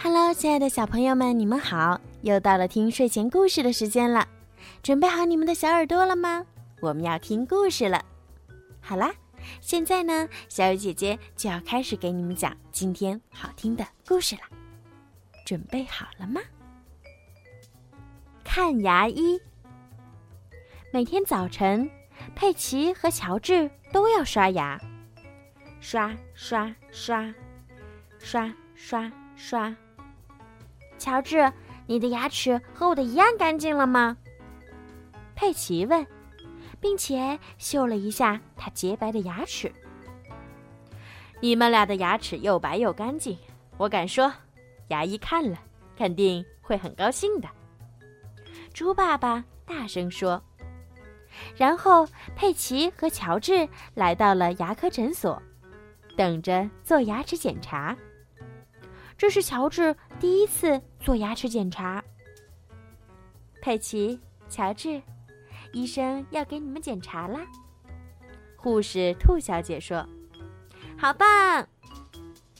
Hello，亲爱的小朋友们，你们好！又到了听睡前故事的时间了，准备好你们的小耳朵了吗？我们要听故事了。好啦，现在呢，小雨姐姐就要开始给你们讲今天好听的故事了。准备好了吗？看牙医。每天早晨，佩奇和乔治都要刷牙，刷刷刷，刷刷刷。乔治，你的牙齿和我的一样干净了吗？佩奇问，并且嗅了一下他洁白的牙齿。你们俩的牙齿又白又干净，我敢说，牙医看了肯定会很高兴的。猪爸爸大声说。然后，佩奇和乔治来到了牙科诊所，等着做牙齿检查。这是乔治第一次做牙齿检查。佩奇、乔治，医生要给你们检查啦。护士兔小姐说：“好棒！”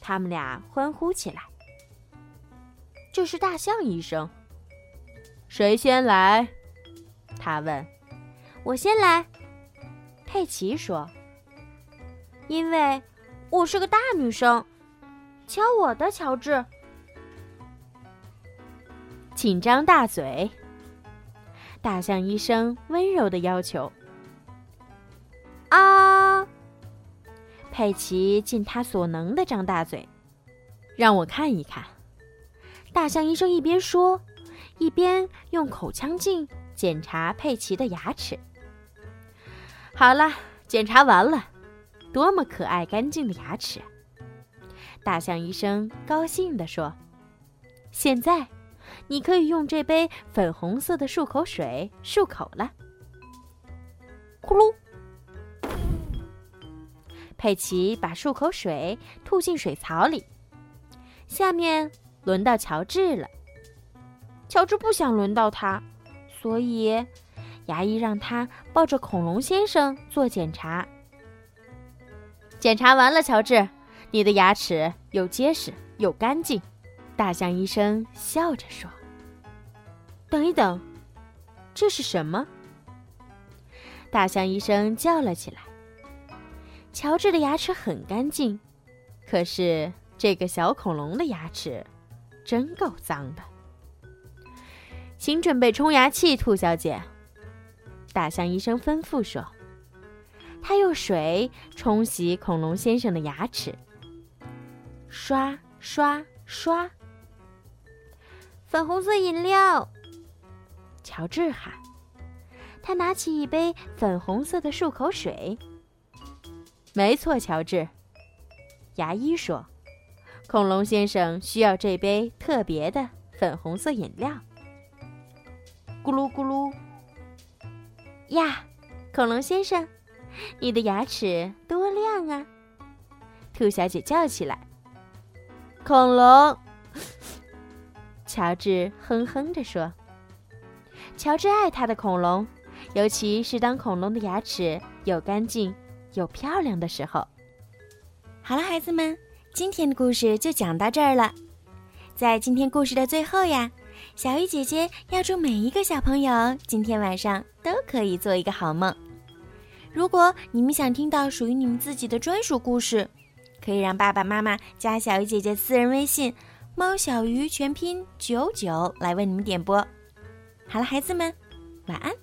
他们俩欢呼起来。这是大象医生。谁先来？他问。我先来。佩奇说：“因为我是个大女生。”瞧我的，乔治，请张大嘴。大象医生温柔的要求。啊！佩奇尽他所能的张大嘴，让我看一看。大象医生一边说，一边用口腔镜检查佩奇的牙齿。好了，检查完了，多么可爱干净的牙齿！大象医生高兴地说：“现在，你可以用这杯粉红色的漱口水漱口了。”呼噜，佩奇把漱口水吐进水槽里。下面轮到乔治了。乔治不想轮到他，所以牙医让他抱着恐龙先生做检查。检查完了，乔治。你的牙齿又结实又干净，大象医生笑着说：“等一等，这是什么？”大象医生叫了起来：“乔治的牙齿很干净，可是这个小恐龙的牙齿真够脏的。”请准备冲牙器，兔小姐。”大象医生吩咐说。他用水冲洗恐龙先生的牙齿。刷刷刷！粉红色饮料。乔治喊。他拿起一杯粉红色的漱口水。没错，乔治。牙医说：“恐龙先生需要这杯特别的粉红色饮料。”咕噜咕噜。呀，恐龙先生，你的牙齿多亮啊！兔小姐叫起来。恐龙，乔治哼哼着说：“乔治爱他的恐龙，尤其是当恐龙的牙齿又干净又漂亮的时候。”好了，孩子们，今天的故事就讲到这儿了。在今天故事的最后呀，小鱼姐姐要祝每一个小朋友今天晚上都可以做一个好梦。如果你们想听到属于你们自己的专属故事，可以让爸爸妈妈加小鱼姐姐私人微信“猫小鱼”全拼九九来为你们点播。好了，孩子们，晚安。